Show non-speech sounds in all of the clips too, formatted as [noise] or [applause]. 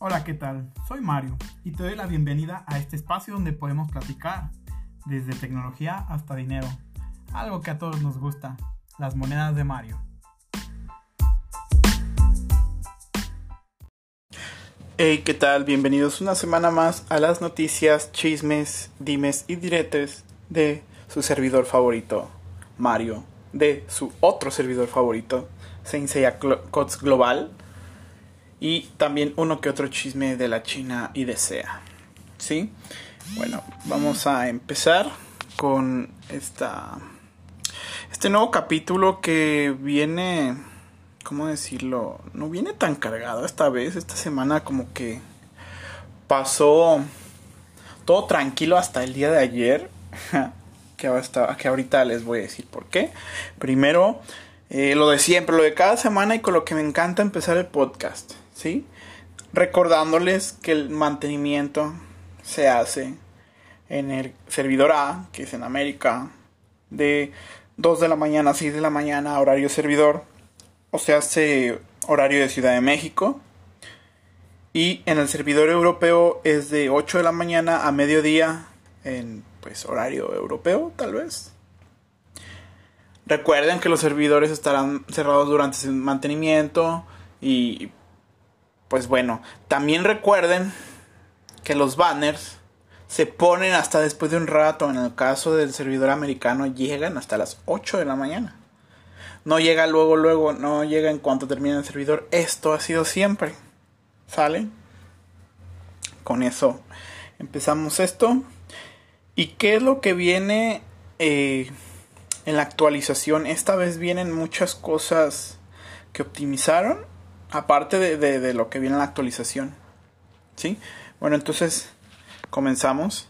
Hola, ¿qué tal? Soy Mario y te doy la bienvenida a este espacio donde podemos platicar desde tecnología hasta dinero, algo que a todos nos gusta, las monedas de Mario. Hey, ¿qué tal? Bienvenidos una semana más a las noticias, chismes, dimes y diretes de su servidor favorito, Mario, de su otro servidor favorito, Saint Seiya Cots Global y también uno que otro chisme de la China y de SEA. ¿Sí? Bueno, vamos a empezar con esta este nuevo capítulo que viene ¿cómo decirlo? No viene tan cargado esta vez, esta semana como que pasó todo tranquilo hasta el día de ayer. [laughs] que, ahorita les voy a decir por qué. Primero, eh, lo de siempre, lo de cada semana y con lo que me encanta empezar el podcast. ¿Sí? Recordándoles que el mantenimiento se hace en el servidor A, que es en América, de 2 de la mañana a 6 de la mañana, horario servidor, o sea, hace horario de Ciudad de México. Y en el servidor europeo es de 8 de la mañana a mediodía, en pues horario europeo, tal vez. Recuerden que los servidores estarán cerrados durante su mantenimiento y pues bueno, también recuerden que los banners se ponen hasta después de un rato. En el caso del servidor americano llegan hasta las 8 de la mañana. No llega luego, luego, no llega en cuanto termina el servidor. Esto ha sido siempre. ¿Sale? Con eso empezamos esto. ¿Y qué es lo que viene eh, en la actualización? Esta vez vienen muchas cosas que optimizaron aparte de, lo que viene en la actualización. ¿Sí? Bueno, entonces comenzamos.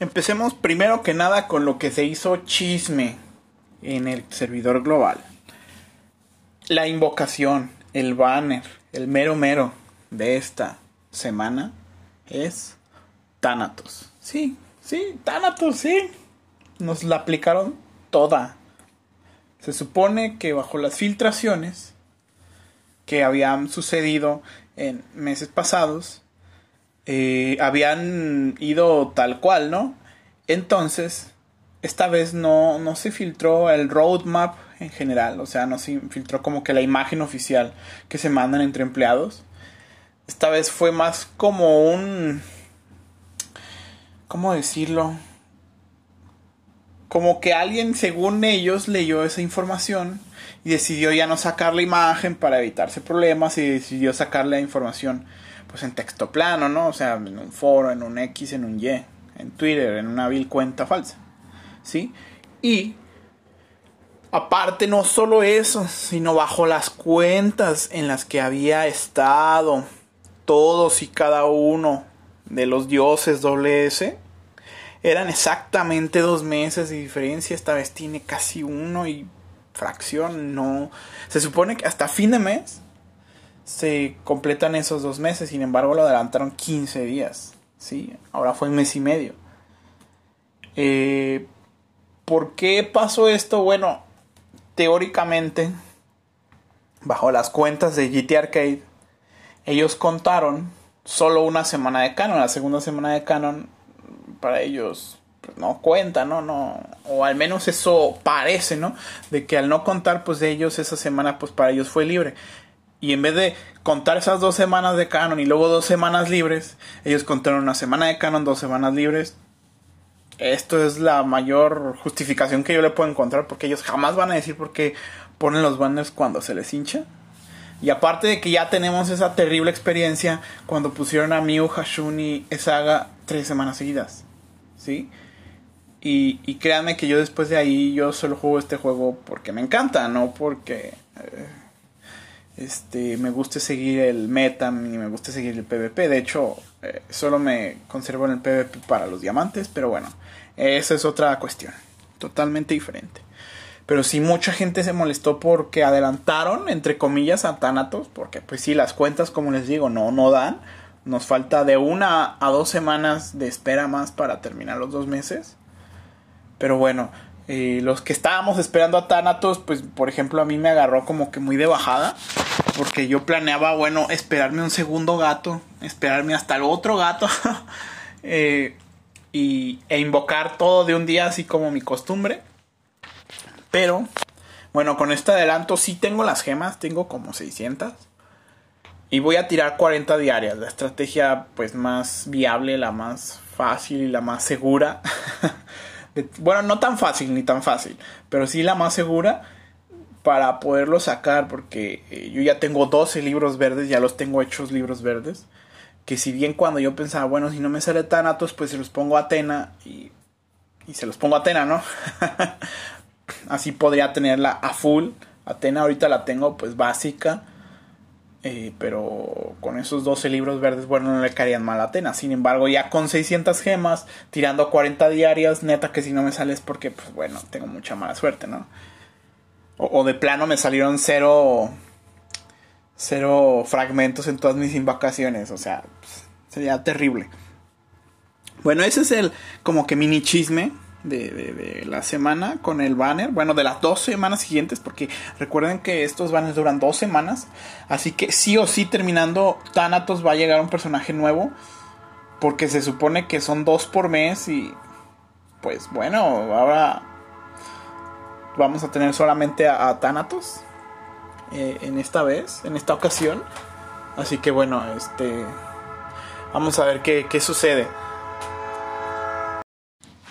Empecemos primero que nada con lo que se hizo chisme en el servidor global. La invocación, el banner, el mero mero de esta semana es Thanatos. Sí, sí, Thanatos, sí nos la aplicaron toda. Se supone que bajo las filtraciones que habían sucedido en meses pasados, eh, habían ido tal cual, ¿no? Entonces, esta vez no, no se filtró el roadmap en general, o sea, no se filtró como que la imagen oficial que se mandan entre empleados. Esta vez fue más como un... ¿Cómo decirlo? Como que alguien, según ellos, leyó esa información y decidió ya no sacar la imagen para evitarse problemas y decidió sacar la información pues en texto plano, ¿no? O sea, en un foro, en un X, en un Y, en Twitter, en una vil cuenta falsa. ¿Sí? Y aparte no solo eso, sino bajo las cuentas en las que había estado todos y cada uno de los dioses S eran exactamente dos meses de diferencia. Esta vez tiene casi uno y fracción. No. Se supone que hasta fin de mes se completan esos dos meses. Sin embargo, lo adelantaron 15 días. Sí, ahora fue un mes y medio. Eh, ¿Por qué pasó esto? Bueno, teóricamente, bajo las cuentas de GT Arcade, ellos contaron solo una semana de canon. La segunda semana de canon para ellos pues, no cuenta, ¿no? no O al menos eso parece, ¿no? De que al no contar, pues de ellos esa semana, pues para ellos fue libre. Y en vez de contar esas dos semanas de canon y luego dos semanas libres, ellos contaron una semana de canon, dos semanas libres. Esto es la mayor justificación que yo le puedo encontrar porque ellos jamás van a decir por qué ponen los banners cuando se les hincha. Y aparte de que ya tenemos esa terrible experiencia cuando pusieron a Miu, Hashun y Esaga tres semanas seguidas. ¿Sí? Y, y créanme que yo después de ahí yo solo juego este juego porque me encanta, no porque eh, este, me guste seguir el meta ni me guste seguir el PvP. De hecho, eh, solo me conservo en el PvP para los diamantes, pero bueno, esa es otra cuestión, totalmente diferente. Pero sí mucha gente se molestó porque adelantaron, entre comillas, a Thanatos, porque pues sí, las cuentas, como les digo, no, no dan. Nos falta de una a dos semanas de espera más para terminar los dos meses. Pero bueno, Eh, los que estábamos esperando a Thanatos, pues por ejemplo a mí me agarró como que muy de bajada. Porque yo planeaba, bueno, esperarme un segundo gato, esperarme hasta el otro gato. [laughs] eh, y, e invocar todo de un día así como mi costumbre. Pero, bueno, con este adelanto sí tengo las gemas, tengo como 600. Y voy a tirar 40 diarias, la estrategia pues más viable, la más fácil y la más segura. [laughs] bueno, no tan fácil ni tan fácil, pero sí la más segura para poderlo sacar porque eh, yo ya tengo 12 libros verdes, ya los tengo hechos libros verdes que si bien cuando yo pensaba, bueno, si no me sale Thanatos, pues se los pongo a Atena y, y se los pongo a Atena, ¿no? [laughs] Así podría tenerla a full. Atena ahorita la tengo pues básica. Eh, pero con esos 12 libros verdes, bueno, no le caerían mal a Atena. Sin embargo, ya con 600 gemas, tirando 40 diarias, neta que si no me sale es porque, pues bueno, tengo mucha mala suerte, ¿no? O, de plano me salieron cero cero fragmentos en todas mis invocaciones. O sea, pues, sería terrible. Bueno, ese es el como que mini chisme de, de, la semana con el banner. Bueno, de las dos semanas siguientes, porque recuerden que estos banners duran dos semanas. Así que sí o sí, terminando Thanatos va a llegar un personaje nuevo. Porque se supone que son dos por mes y pues bueno, ahora vamos a tener solamente a, a Thanatos. Eh, en esta vez, en esta ocasión. Así que bueno, este. Vamos a ver qué, qué sucede.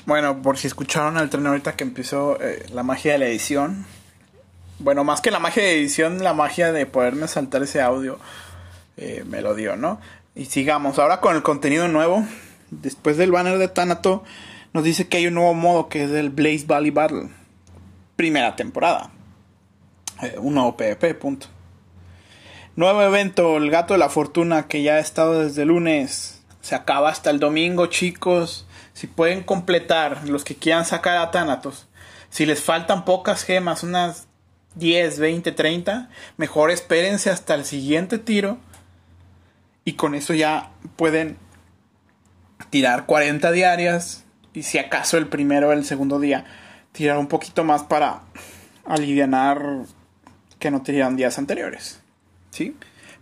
Bueno, por si escucharon al tren ahorita que empezó eh, la magia de la edición. Bueno, más que la magia de edición, la magia de poderme saltar ese audio eh, me lo dio, ¿no? Y sigamos, ahora con el contenido nuevo. Después del banner de Thanato, nos dice que hay un nuevo modo que es el Blaze Valley Battle. Primera temporada. Eh, un nuevo PvP, punto. Nuevo evento, el gato de la fortuna, que ya ha estado desde el lunes. Se acaba hasta el domingo, chicos. Si pueden completar los que quieran sacar a Thanatos. Si les faltan pocas gemas, unas 10, 20, 30, mejor espérense hasta el siguiente tiro. Y con eso ya pueden tirar 40 diarias. Y si acaso el primero o el segundo día, tirar un poquito más para aliviar que no tenían días anteriores. ¿Sí?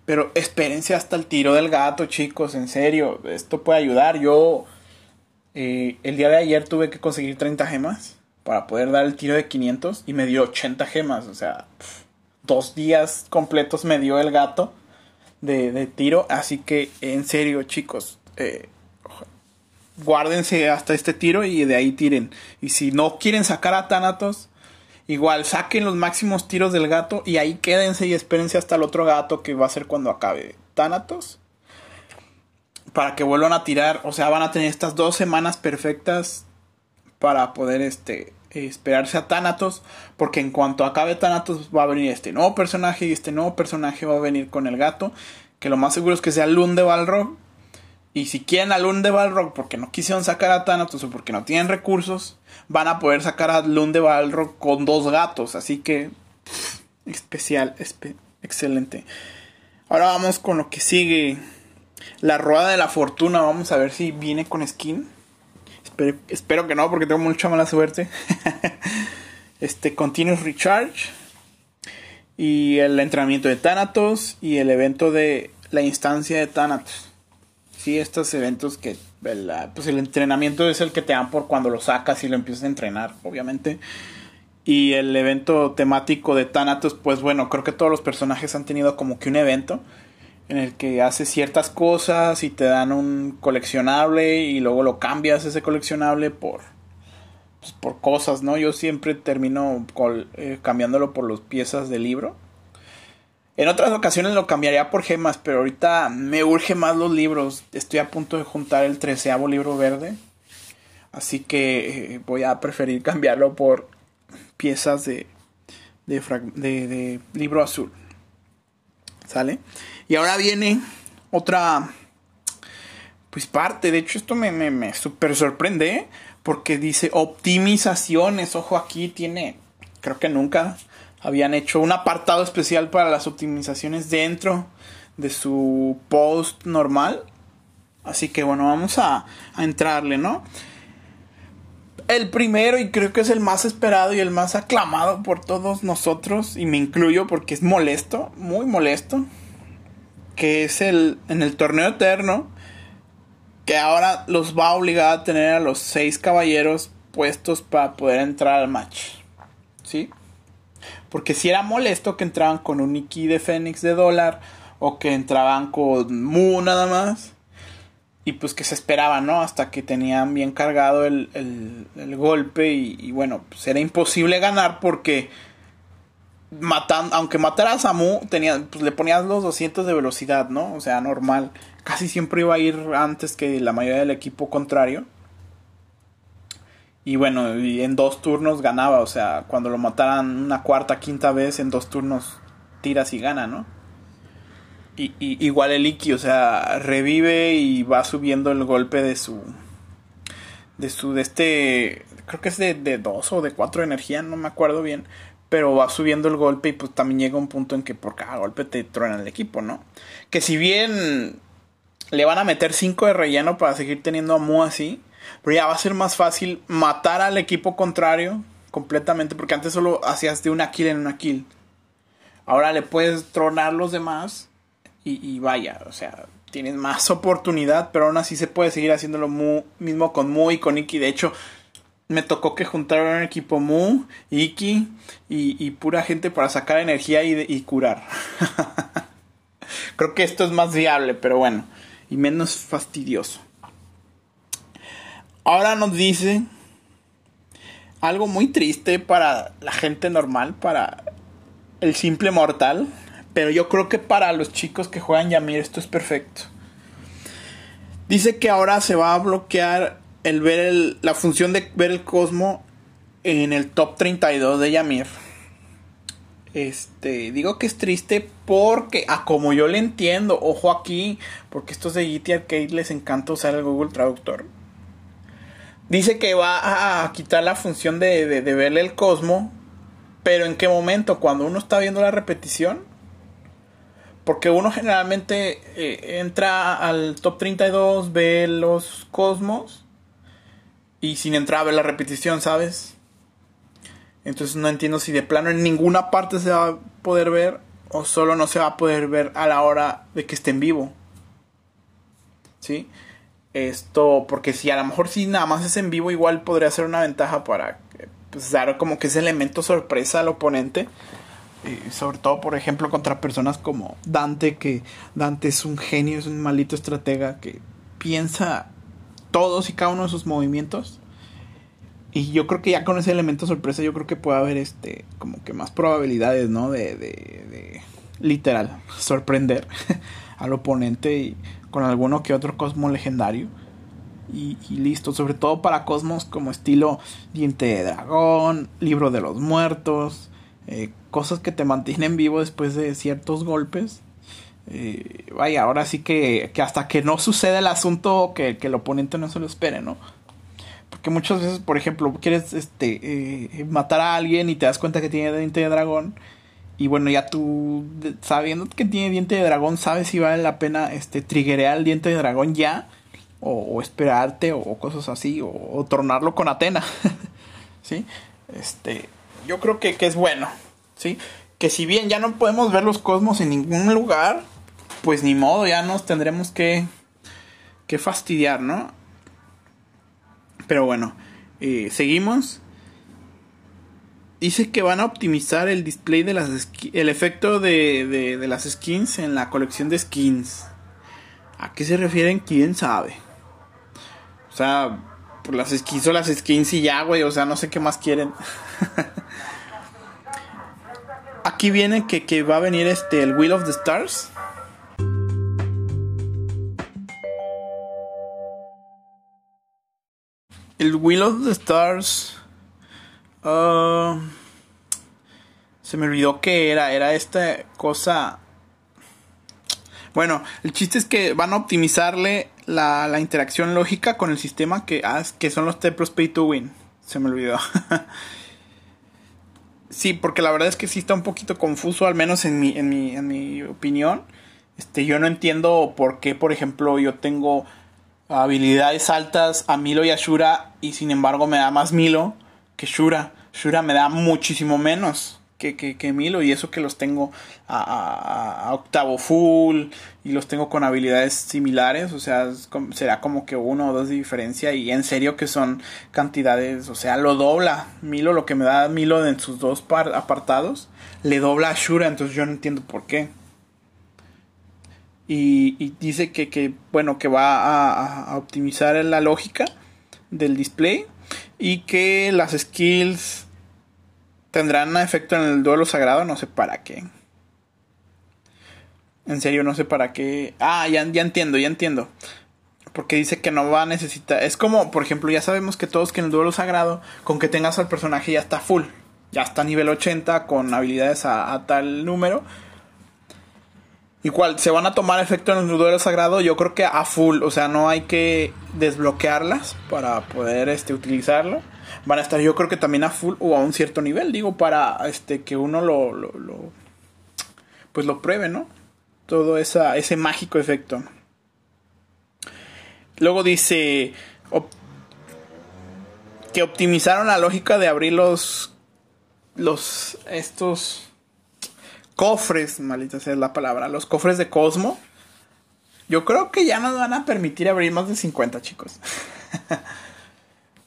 Pero espérense hasta el tiro del gato, chicos, en serio, esto puede ayudar. Yo el día de ayer tuve que conseguir 30 gemas para poder dar el tiro de 500 y me dio 80 gemas, o sea, dos días completos me dio el gato de, tiro, así que en serio, chicos, eh, guárdense hasta este tiro y de ahí tiren. Y si no quieren sacar a Thanatos, Igual, saquen los máximos tiros del gato y ahí quédense y espérense hasta el otro gato que va a ser cuando acabe Thanatos. Para que vuelvan a tirar. O sea, van a tener estas dos semanas perfectas para poder este, esperarse a Thanatos. Porque en cuanto acabe Thanatos va a venir este nuevo personaje y este nuevo personaje va a venir con el gato. Que lo más seguro es que sea Lund de Balrog. Y si quieren a Lund de Balrog porque no quisieron sacar a Thanatos o porque no tienen recursos, van a poder sacar a Lund de Balrog con dos gatos. Así que, especial, excelente. Ahora vamos con lo que sigue. La rueda de la fortuna. Vamos a ver si viene con skin. Espero, espero que no, porque tengo mucha mala suerte. [laughs] este, Continuous Recharge. Y el entrenamiento de Thanatos. Y el evento de la instancia de Thanatos sí, estos eventos que pues el entrenamiento es el que te dan por cuando lo sacas y lo empiezas a entrenar, obviamente. Y el evento temático de Thanatos, pues bueno, creo que todos los personajes han tenido como que un evento en el que haces ciertas cosas y te dan un coleccionable y luego lo cambias ese coleccionable por pues, por cosas, ¿no? Yo siempre termino eh, cambiándolo por las piezas del libro en otras ocasiones lo cambiaría por gemas, pero ahorita me urge más los libros. Estoy a punto de juntar el treceavo libro verde. Así que eh, voy a preferir [laughs] cambiarlo por piezas de, de, libro azul. ¿Sale? Y ahora viene otra pues parte. De hecho, esto me, me, me super sorprende. Porque dice optimizaciones. Ojo, aquí tiene. Creo que nunca habían hecho un apartado especial para las optimizaciones dentro de su post normal. Así que bueno, vamos a, entrarle, ¿no? El primero y creo que es el más esperado y el más aclamado por todos nosotros y me incluyo porque es molesto, muy molesto, que es el en el torneo eterno que ahora los va a obligar a tener a los seis caballeros puestos para poder entrar al match. ¿Sí? Porque si era molesto que entraban con un Iki de Fénix de dólar o que entraban con Mu nada más y pues que se esperaba, ¿no? Hasta que tenían bien cargado el, el, golpe y, bueno, pues era imposible ganar porque aunque mataras a Mu, tenía, pues le ponías los 200 de velocidad, ¿no? O sea, normal. Casi siempre iba a ir antes que la mayoría del equipo contrario. Y bueno, en dos turnos ganaba, o sea, cuando lo mataran una cuarta, quinta vez, en dos turnos tiras y gana, ¿no? Y, igual el Iki, o sea, revive y va subiendo el golpe de su. De su. De este. Creo que es de, de dos o de cuatro de energía, no me acuerdo bien. Pero va subiendo el golpe y pues también llega un punto en que por cada golpe te truena el equipo, ¿no? Que si bien le van a meter cinco de relleno para seguir teniendo a Mu así. Pero ya va a ser más fácil matar al equipo contrario completamente. Porque antes solo hacías de una kill en una kill. Ahora le puedes tronar los demás y, vaya, o sea, tienes más oportunidad, pero aún así se puede seguir haciendo lo mismo con Mu y con Iki. De hecho, me tocó que juntaron un equipo Mu, Iki y, pura gente para sacar energía y, y curar. [laughs] Creo que esto es más viable, pero bueno, y menos fastidioso. Ahora nos dice algo muy triste para la gente normal, para el simple mortal. Pero yo creo que para los chicos que juegan Yamir esto es perfecto. Dice que ahora se va a bloquear el ver la función de ver el Cosmo en el top 32 de Yamir. Este, digo que es triste porque, a como yo le entiendo, ojo aquí, porque estos de GT Arcade les encanta usar el Google Traductor. Dice que va a quitar la función de, de, de verle el Cosmo, pero ¿en qué momento? Cuando uno está viendo la repetición porque uno generalmente eh, entra al top 32, ve los cosmos y sin entrar ve la repetición, ¿sabes? Entonces no entiendo si de plano en ninguna parte se va a poder ver o solo no se va a poder ver a la hora de que esté en vivo. ¿Sí? Esto, porque si a lo mejor si nada más es en vivo, igual podría ser una ventaja para pues, dar como que ese elemento sorpresa al oponente sobre todo, por ejemplo, contra personas como Dante, que Dante es un genio, es un maldito estratega que piensa todos y cada uno de sus movimientos. Y yo creo que ya con ese elemento sorpresa, yo creo que puede haber este, como que más probabilidades, ¿no? De, de, literal, sorprender [laughs] al oponente y con alguno que otro cosmo legendario. Y, listo, sobre todo para cosmos como estilo Diente de Dragón, Libro de los Muertos, eh, cosas que te mantienen vivo después de ciertos golpes. Eh, vaya, ahora sí que, que, hasta que no suceda el asunto que, que, el oponente no se lo espere, ¿no? Porque muchas veces, por ejemplo, quieres este, eh, matar a alguien y te das cuenta que tiene diente de dragón. Y bueno, ya tú, sabiendo que tiene diente de dragón, sabes si vale la pena este, triggerear el diente de dragón ya. O, esperarte, o, cosas así. O, o tornarlo con Atena. [laughs] ¿Sí? Este, yo creo que, es bueno, ¿sí? Que si bien ya no podemos ver los cosmos en ningún lugar, pues ni modo, ya nos tendremos que, que fastidiar, ¿no? Pero bueno, eh, seguimos. Dice que van a optimizar el display de las el efecto de, de, de, las skins en la colección de skins. ¿A qué se refieren? ¿Quién sabe? O sea, por las skins o las skins y ya, güey. O sea, no sé qué más quieren. [laughs] Aquí viene que, va a venir este el Wheel of the Stars. El Wheel of the Stars. Uh, se me olvidó que era. Era esta cosa. Bueno, el chiste es que van a optimizarle la, la interacción lógica con el sistema que, ah, que son los Tepros Pay to Win. Se me olvidó. [laughs] Sí, porque la verdad es que sí está un poquito confuso, al menos en mi, en mi, opinión. Este, yo no entiendo por qué, por ejemplo, yo tengo habilidades altas a Milo y a Shura y sin embargo me da más Milo que Shura. Shura me da muchísimo menos que, que, Milo y eso que los tengo a, octavo full y los tengo con habilidades similares, o sea, será como que uno o dos de diferencia y en serio que son cantidades, o sea, lo dobla. Milo, lo que me da Milo en sus dos apartados, le dobla a Shura, entonces yo no entiendo por qué. Y, dice que, que, bueno, que va a, optimizar la lógica del display y que las skills tendrán efecto en el duelo sagrado, no sé para qué. En serio, no sé para qué. Ah, ya, ya entiendo, ya entiendo. Porque dice que no va a necesitar. Es como, por ejemplo, ya sabemos que todos que en el duelo sagrado, con que tengas al personaje ya está full. Ya está a nivel 80 con habilidades a tal número Igual, se van a tomar efecto en el duelo sagrado, yo creo que a full, o sea, no hay que desbloquearlas para poder este, utilizarlo. Van a estar yo creo que también a full o a un cierto nivel, digo, para este que uno lo, lo, pues lo pruebe, ¿no? Todo esa, ese mágico efecto. Luego dice que optimizaron la lógica de abrir los los estos cofres, maldita sea la palabra, los cofres de Cosmo, yo creo que ya nos van a permitir abrir más de 50, chicos. [laughs]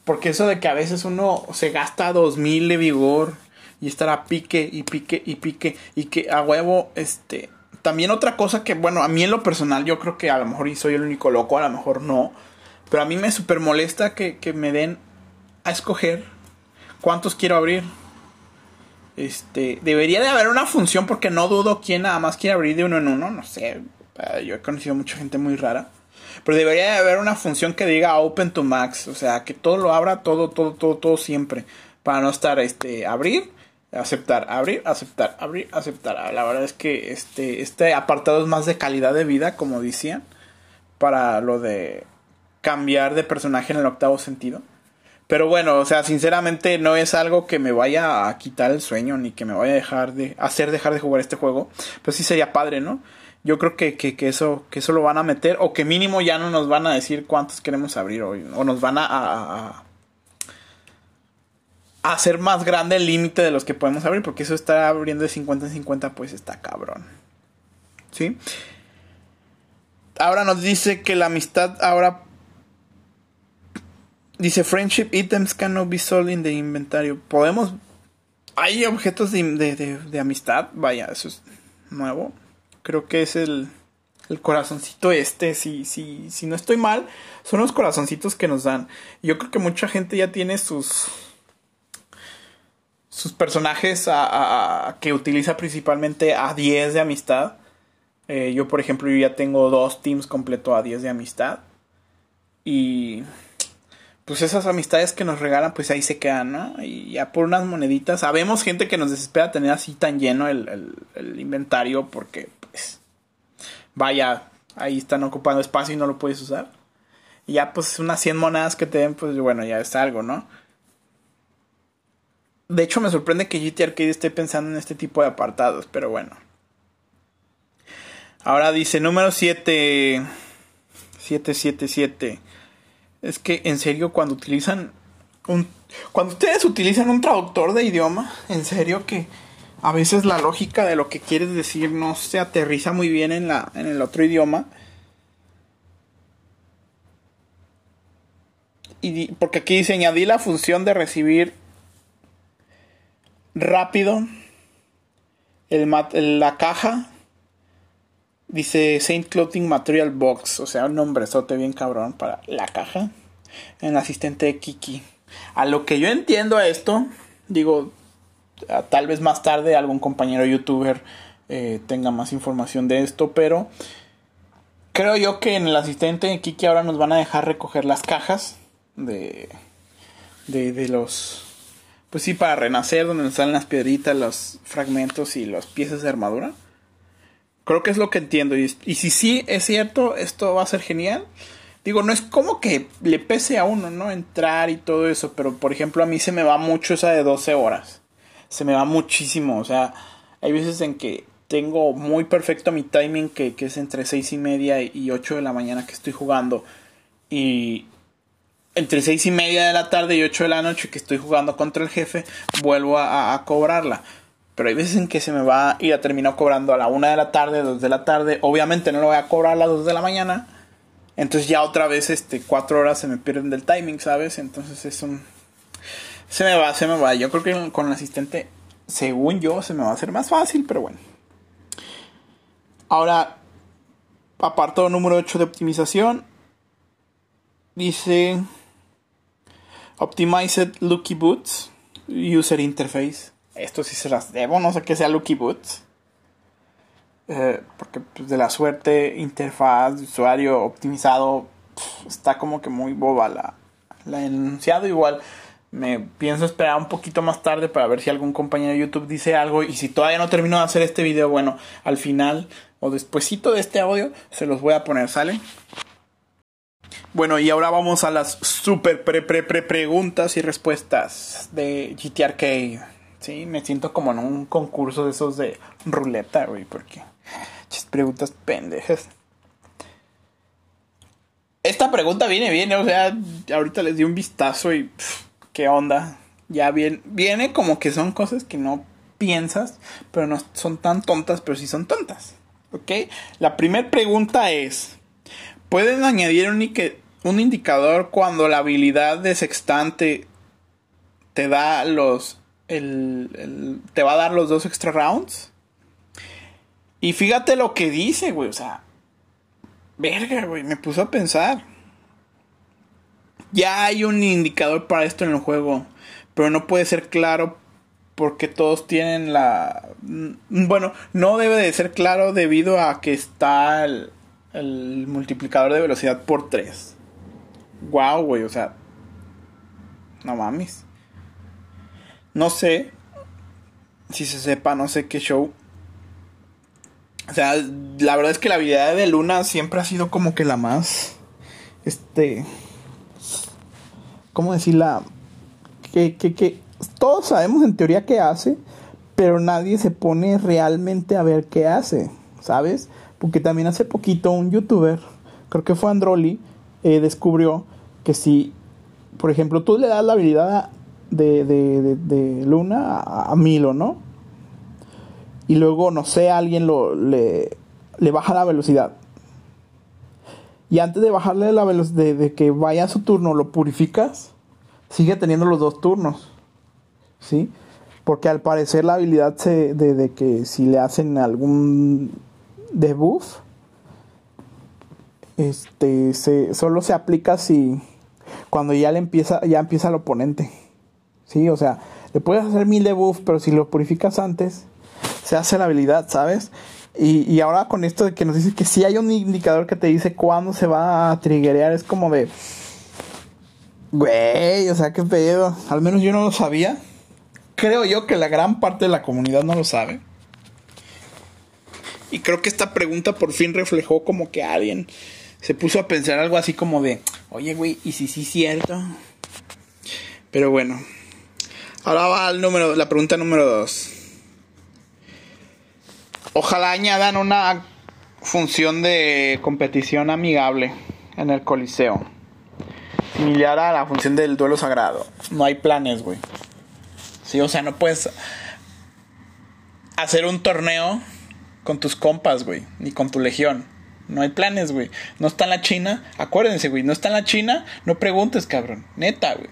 Porque eso de que a veces uno se gasta 2000 de vigor y estará pique y pique y pique y que a huevo, este... También otra cosa que, bueno, a mí en lo personal yo creo que a lo mejor soy el único loco, a lo mejor no. Pero a mí me super molesta que, que me den a escoger cuántos quiero abrir. Este, debería de haber una función porque no dudo quién nada más quiere abrir de uno en uno, no sé. Eh, yo he conocido mucha gente muy rara. Pero debería de haber una función que diga open to max, o sea, que todo lo abra, todo, todo, todo, todo siempre. Para no estar, este, abrir, aceptar, abrir, aceptar, abrir, aceptar. La verdad es que este, este apartado es más de calidad de vida, como decían, para lo de cambiar de personaje en el octavo sentido. Pero bueno, o sea, sinceramente no es algo que me vaya a quitar el sueño ni que me vaya a dejar de hacer dejar de jugar este juego. Pero sí sería padre, ¿no? Yo creo que, que, que eso, que eso lo van a meter o que mínimo ya no nos van a decir cuántos queremos abrir hoy. O nos van a, a, a hacer más grande el límite de los que podemos abrir. Porque eso está abriendo de 50 en 50, pues está cabrón. ¿Sí? Ahora nos dice que la amistad ahora Dice friendship items cannot be sold in the inventario. Podemos. Hay objetos de, amistad. Vaya, eso es nuevo. Creo que es el, el corazoncito este. Si, si, si no estoy mal, son los corazoncitos que nos dan. Yo creo que mucha gente ya tiene sus. Sus personajes a, que utiliza principalmente a 10 de amistad. Eh, yo, por ejemplo, yo ya tengo dos teams completo a 10 de amistad. Y pues esas amistades que nos regalan, pues ahí se quedan, ¿no? Y ya por unas moneditas. Sabemos gente que nos desespera tener así tan lleno el, inventario porque, pues, vaya, ahí están ocupando espacio y no lo puedes usar. Y ya, pues, unas 100 monedas que te den, pues, bueno, ya es algo, ¿no? De hecho, me sorprende que GT Arcade esté pensando en este tipo de apartados, pero bueno. Ahora dice número 7. 777 es que en serio cuando utilizan un cuando ustedes utilizan un traductor de idioma, en serio que a veces la lógica de lo que quieres decir no se aterriza muy bien en la en el otro idioma. Y porque aquí dice añadir la función de recibir rápido el, la caja Dice Saint Clothing Material Box, o sea, un nombrezote bien cabrón para la caja. En asistente de Kiki. A lo que yo entiendo esto, digo, tal vez más tarde algún compañero youtuber eh, tenga más información de esto, pero creo yo que en el asistente de Kiki ahora nos van a dejar recoger las cajas de, de, de los pues sí, para renacer, donde salen las piedritas, los fragmentos y las piezas de armadura. Creo que es lo que entiendo. Y, si sí es cierto, esto va a ser genial. Digo, no es como que le pese a uno, ¿no? Entrar y todo eso. Pero, por ejemplo, a mí se me va mucho esa de 12 horas. Se me va muchísimo. O sea, hay veces en que tengo muy perfecto mi timing, que, que es entre 6 y media y 8 de la mañana que estoy jugando. Y entre seis y media de la tarde y 8 de la noche que estoy jugando contra el jefe, vuelvo a, cobrarla. Pero hay veces en que se me va y la termino cobrando a la 1 de la tarde, 2 de la tarde. Obviamente no lo voy a cobrar a las 2 de la mañana. Entonces ya otra vez este 4 horas se me pierden del timing, ¿sabes? Entonces es un... Se me va, se me va. Yo creo que con el asistente, según yo, se me va a hacer más fácil, pero bueno. Ahora, apartado número 8 de optimización. Dice Optimized Lucky Boots User Interface. Esto sí se las debo, no sé qué sea Lucky Boots. Eh, porque pues, de la suerte, interfaz usuario optimizado, está como que muy boba la, la enunciado. Igual me pienso esperar un poquito más tarde para ver si algún compañero de YouTube dice algo. Y si todavía no termino de hacer este video, bueno, al final o despuesito de este audio se los voy a poner, ¿sale? Bueno, y ahora vamos a las super pre pre pre preguntas y respuestas de GTRK. Sí, me siento como en un concurso de esos de ruleta, güey, porque preguntas pendejas. Esta pregunta viene bien, o sea, ahorita les di un vistazo y qué onda. Ya viene, viene como que son cosas que no piensas, pero no son tan tontas, pero sí son tontas. ¿Ok? La primera pregunta es, ¿pueden añadir un indicador cuando la habilidad de sextante te da los. El, te va a dar los dos extra rounds. Y fíjate lo que dice, güey. O sea, verga, güey. Me puso a pensar. Ya hay un indicador para esto en el juego. Pero no puede ser claro porque todos tienen la... Bueno, no debe de ser claro debido a que está el, el multiplicador de velocidad por 3 wow, güey, o sea, no mames. No sé si se sepa, no sé qué show. O sea, la verdad es que la habilidad de Luna siempre ha sido como que la más. Este. ¿Cómo decirla? Que, que, que todos sabemos en teoría qué hace, pero nadie se pone realmente a ver qué hace, ¿sabes? Porque también hace poquito un youtuber, creo que fue Androli, eh, descubrió que si, por ejemplo, tú le das la habilidad de, de, de, Luna a, Milo, ¿no? Y luego, no sé, alguien lo, le, baja la velocidad. Y antes de bajarle la velocidad, de, que vaya a su turno, lo purificas, sigue teniendo los dos turnos. ¿Sí? Porque al parecer la habilidad se, de, de que si le hacen algún debuff, este, se, solo se aplica si, cuando ya le empieza, ya empieza el oponente. Sí, o sea, le puedes hacer mil debuff, pero si lo purificas antes, se hace la habilidad, ¿sabes? Y, y ahora con esto de que nos dice que si hay un indicador que te dice cuándo se va a triggerear, es como de. Güey, o sea, qué pedo. Al menos yo no lo sabía. Creo yo que la gran parte de la comunidad no lo sabe. Y creo que esta pregunta por fin reflejó como que alguien se puso a pensar algo así como de, oye, güey, ¿y si sí es cierto? Pero bueno. Ahora va al número, la pregunta número dos. Ojalá añadan una función de competición amigable en el Coliseo. Similar a la función del duelo sagrado. No hay planes, güey. Sí, o sea, no puedes hacer un torneo con tus compas, güey. Ni con tu legión. No hay planes, güey. No está en la China. Acuérdense, güey. No está en la China. No preguntes, cabrón. Neta, güey.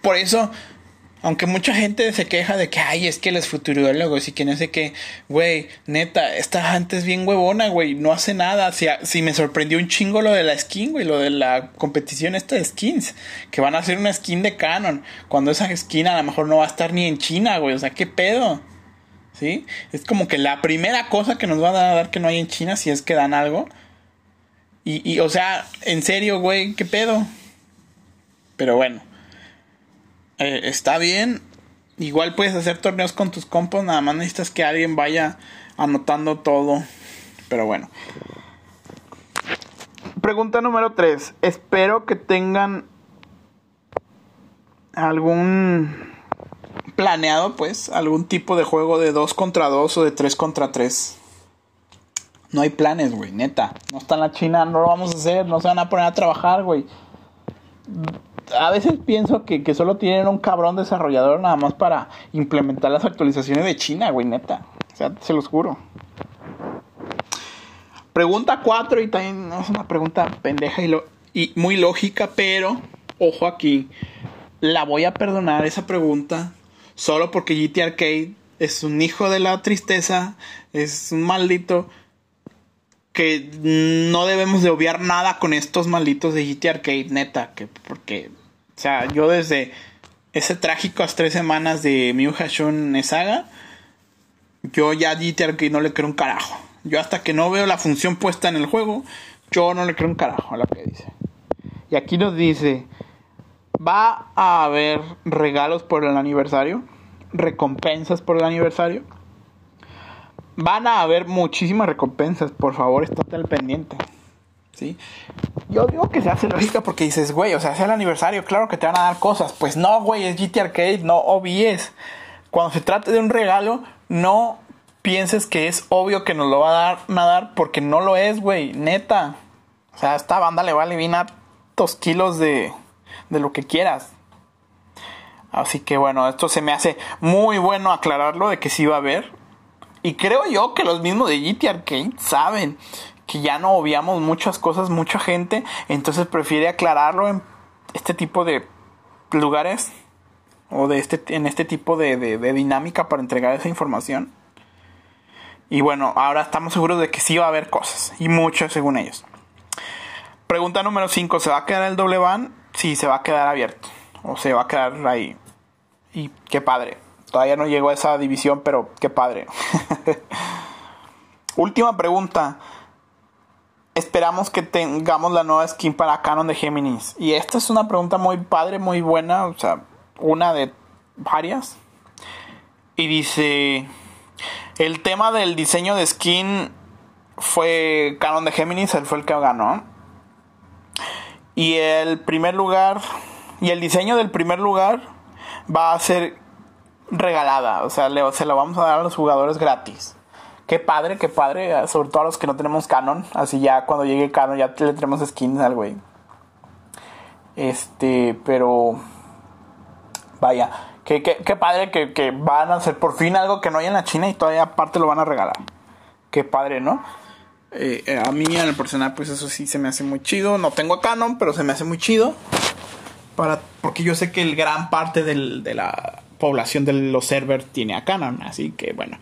Por eso, aunque mucha gente se queja de que, ay, es que los futurólogos y que no sé qué, güey, neta, esta gente es bien huevona, güey, no hace nada. Si, si me sorprendió un chingo lo de la skin, güey, lo de la competición esta de skins, que van a hacer una skin de Canon, cuando esa skin a lo mejor no va a estar ni en China, güey, o sea, ¿qué pedo? ¿Sí? Es como que la primera cosa que nos van a dar que no hay en China, si es que dan algo. Y, y o sea, en serio, güey, ¿qué pedo? Pero bueno. Eh, está bien. Igual puedes hacer torneos con tus compas, nada más necesitas que alguien vaya anotando todo. Pero bueno. Pregunta número 3. Espero que tengan algún planeado, pues, algún tipo de juego de 2 contra 2 o de 3 contra 3. No hay planes, güey, neta. No está en la China, no lo vamos a hacer, no se van a poner a trabajar, güey. A veces pienso que, que solo tienen un cabrón desarrollador nada más para implementar las actualizaciones de China, güey, neta. O sea, se los juro. Pregunta 4 y también es una pregunta pendeja y, lo, y muy lógica, pero ojo aquí, la voy a perdonar esa pregunta solo porque GT Arcade es un hijo de la tristeza, es un maldito que no debemos de obviar nada con estos malditos de GT Arcade, neta, que porque o sea, yo desde ese trágico las tres semanas de Miu Hashun Saga, yo ya a GT Arcade no le creo un carajo. Yo hasta que no veo la función puesta en el juego, yo no le creo un carajo a lo que dice. Y aquí nos dice, va a haber regalos por el aniversario, recompensas por el aniversario. Van a haber muchísimas recompensas, por favor, estate al pendiente. ¿Sí? Yo digo que se hace lógica porque dices, güey, o sea, es el aniversario, claro que te van a dar cosas. Pues no, güey, es GT Arcade, no OBS. Cuando se trata de un regalo, no pienses que es obvio que nos lo va a dar nadar porque no lo es, güey, neta. O sea, a esta banda le vale bien dos kilos de, de lo que quieras. Así que bueno, esto se me hace muy bueno aclararlo de que sí va a haber. Y creo yo que los mismos de GT Arcade saben que ya no obviamos muchas cosas, mucha gente, entonces prefiere aclararlo en este tipo de lugares o de este, en este tipo de, de dinámica para entregar esa información. Y bueno, ahora estamos seguros de que sí va a haber cosas. Y muchas según ellos. Pregunta número 5. ¿Se va a quedar el doble van? Sí, se va a quedar abierto. O se va a quedar ahí. Y qué padre. Todavía no llegó a esa división, pero qué padre. [laughs] Última pregunta. Esperamos que tengamos la nueva skin para Canon de Géminis. Y esta es una pregunta muy padre, muy buena. O sea, una de varias. Y dice... El tema del diseño de skin fue Canon de Géminis, él fue el que ganó. Y el primer lugar, y el diseño del primer lugar va a ser regalada, o sea, se lo vamos a dar a los jugadores gratis. Qué padre, qué padre, sobre todo a los que no tenemos Canon, así ya cuando llegue Canon ya le tenemos skins al güey. Este, pero vaya, Qué, padre que, van a hacer por fin algo que no hay en la China y todavía aparte lo van a regalar. Qué padre, ¿no? Eh, eh, a mí en el personal pues eso sí se me hace muy chido. No tengo Canon, pero se me hace muy chido. Para, porque yo sé que el gran parte de la población de los servers tiene a Canon. Así que bueno.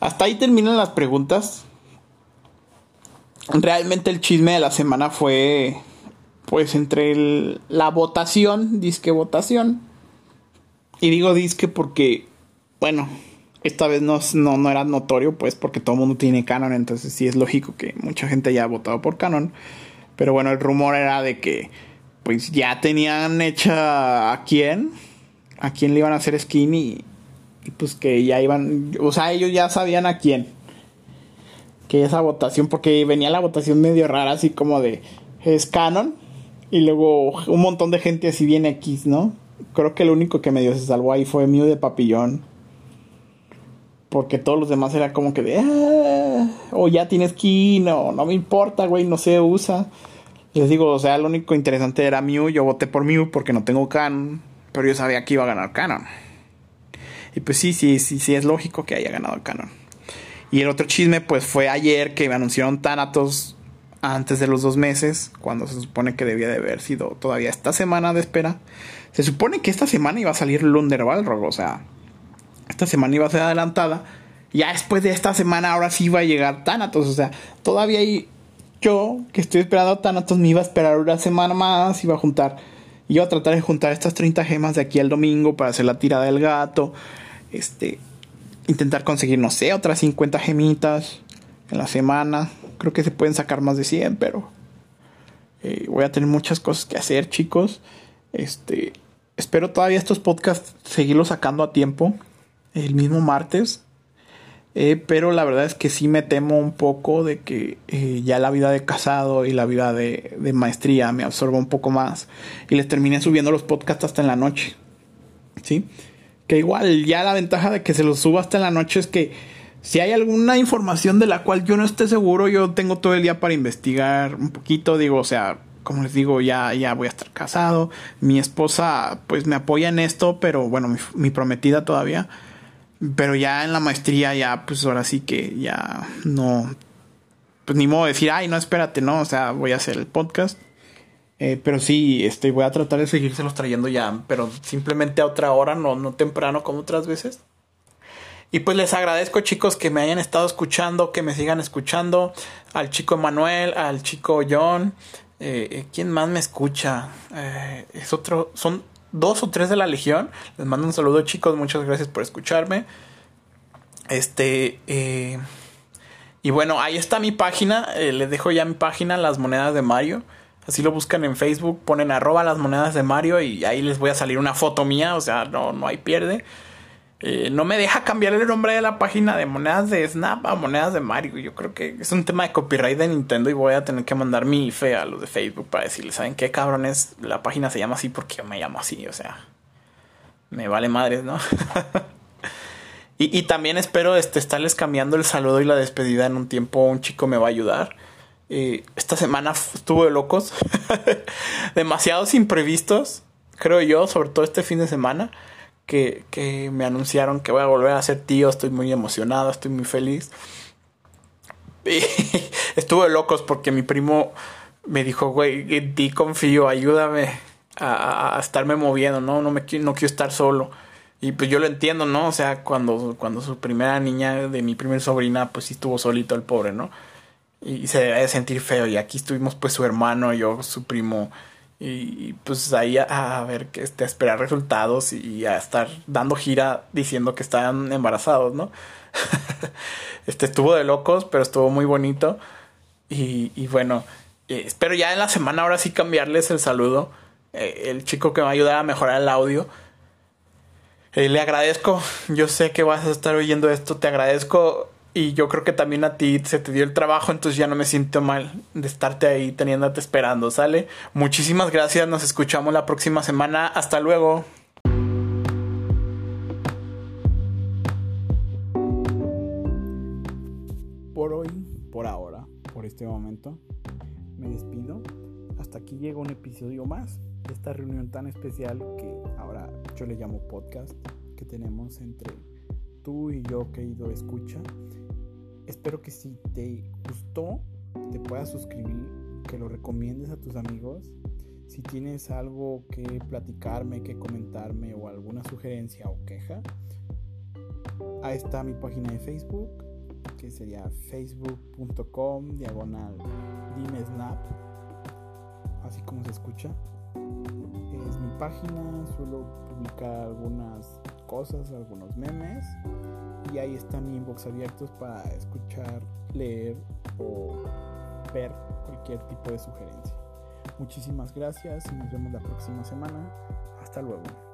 Hasta ahí terminan las preguntas. Realmente el chisme de la semana fue pues entre la votación, disque votación y digo disque porque, bueno, esta vez no, no, era notorio, pues porque todo el mundo tiene Canon, entonces sí es lógico que mucha gente haya votado por Canon. Pero bueno, el rumor era de que pues ya tenían hecha a quién, a quién le iban a hacer skin y, pues que ya iban, o sea, ellos ya sabían a quién. Que esa votación, porque venía la votación medio rara, así como de es Canon y luego un montón de gente así bien X, ¿no? creo que el único que medio se salvó ahí fue Mew de Papillón. Porque todos los demás era como que de, ah, o ya tienes skin, o no me importa, güey, no se usa. Les digo, o sea, lo único interesante era Mew. Yo voté por Mew porque no tengo Canon. Pero yo sabía que iba a ganar Canon. Y pues sí, sí, sí, sí, es lógico que haya ganado Canon. Y el otro chisme, pues fue ayer que me anunciaron Thanatos antes de los dos meses, cuando se supone que debía de haber sido todavía esta semana de espera. Se supone que esta semana iba a salir Lunder Balrog, o sea, esta semana iba a ser adelantada. Ya después de esta semana, ahora sí iba a llegar Thanatos, o sea, todavía hay yo que estoy esperando a Thanatos me iba a esperar una semana más, iba a juntar, iba a tratar de juntar estas 30 gemas de aquí al domingo para hacer la tirada del gato, este, intentar conseguir, no sé, otras 50 gemitas en la semana, Creo que se pueden sacar más de 100, pero eh, voy a tener muchas cosas que hacer, chicos. Este, espero todavía estos podcasts seguirlos sacando a tiempo, el mismo martes. Eh, pero la verdad es que sí me temo un poco de que eh, ya la vida de casado y la vida de, maestría me absorba un poco más. Y les terminé subiendo los podcasts hasta en la noche. ¿Sí? Que igual ya la ventaja de que se los suba hasta en la noche es que Si hay alguna información de la cual yo no esté seguro, yo tengo todo el día para investigar un poquito. Digo, o sea, como les digo, ya, ya voy a estar casado. Mi esposa, pues me apoya en esto, pero bueno, mi, prometida todavía. Pero ya en la maestría, ya, pues ahora sí que ya no. Pues ni modo de decir, ay, no, espérate, no. O sea, voy a hacer el podcast. Eh, pero sí, este, voy a tratar de seguírselos trayendo ya, pero simplemente a otra hora, no, no temprano como otras veces. Y pues les agradezco chicos que me hayan estado escuchando, que me sigan escuchando, al chico Manuel, al chico John, eh, eh, ¿Quién más me escucha? Eh, es otro. Son dos o tres de la Legión. Les mando un saludo, chicos. Muchas gracias por escucharme. Este. y bueno, ahí está mi página. les dejo ya mi página, Las Monedas de Mario. Así lo buscan en Facebook, ponen arroba las monedas de Mario y ahí les voy a salir una foto mía, o sea, no, no hay pierde. Eh, no me deja cambiar el nombre de la página de monedas de Snap a monedas de Mario. Yo creo que es un tema de copyright de Nintendo y voy a tener que mandar mi fe a los de Facebook para decirles, ¿saben qué cabrones? La página se llama así porque yo me llamo así, o sea, me vale madres, ¿no? [laughs] y, también espero este, estarles cambiando el saludo y la despedida en un tiempo. Un chico me va a ayudar. Eh, esta semana estuvo de locos. [laughs] Demasiados imprevistos, creo yo, sobre todo este fin de semana que, que me anunciaron que voy a volver a ser tío. Estoy muy emocionado, estoy muy feliz. [laughs] Y estuve locos porque mi primo me dijo, güey, ti confío, ayúdame a, a, estarme moviendo, ¿no? No, me, no quiero estar solo. Y pues yo lo entiendo, ¿no? O sea, cuando, cuando su primera niña de mi primer sobrina, pues sí estuvo solito el pobre, ¿no? Y, se debe de sentir feo. Y aquí estuvimos pues su hermano, yo, su primo y, pues ahí a, ver que este, a esperar resultados y a estar dando gira diciendo que están embarazados, ¿no? [laughs] este estuvo de locos, pero estuvo muy bonito. Y, bueno, eh, espero ya en la semana ahora sí cambiarles el saludo. Eh, el chico que me va a ayudar a mejorar el audio. Eh, le agradezco, yo sé que vas a estar oyendo esto, te agradezco y yo creo que también a ti se te dio el trabajo, entonces ya no me siento mal de estarte ahí teniéndote esperando, ¿sale? Muchísimas gracias, nos escuchamos la próxima semana, hasta luego. Por hoy, por ahora, por este momento, me despido. Hasta aquí llega un episodio más de esta reunión tan especial que ahora yo le llamo podcast que tenemos entre tú y yo, querido escucha. Espero que si te gustó, te puedas suscribir, que lo recomiendes a tus amigos. Si tienes algo que platicarme, que comentarme o alguna sugerencia o queja, ahí está mi página de Facebook, que sería facebook.com diagonal dimesnap, así como se escucha. Es mi página, suelo publicar algunas cosas, algunos memes y ahí está mi inbox abiertos para escuchar, leer o ver cualquier tipo de sugerencia. Muchísimas gracias y nos vemos la próxima semana. Hasta luego.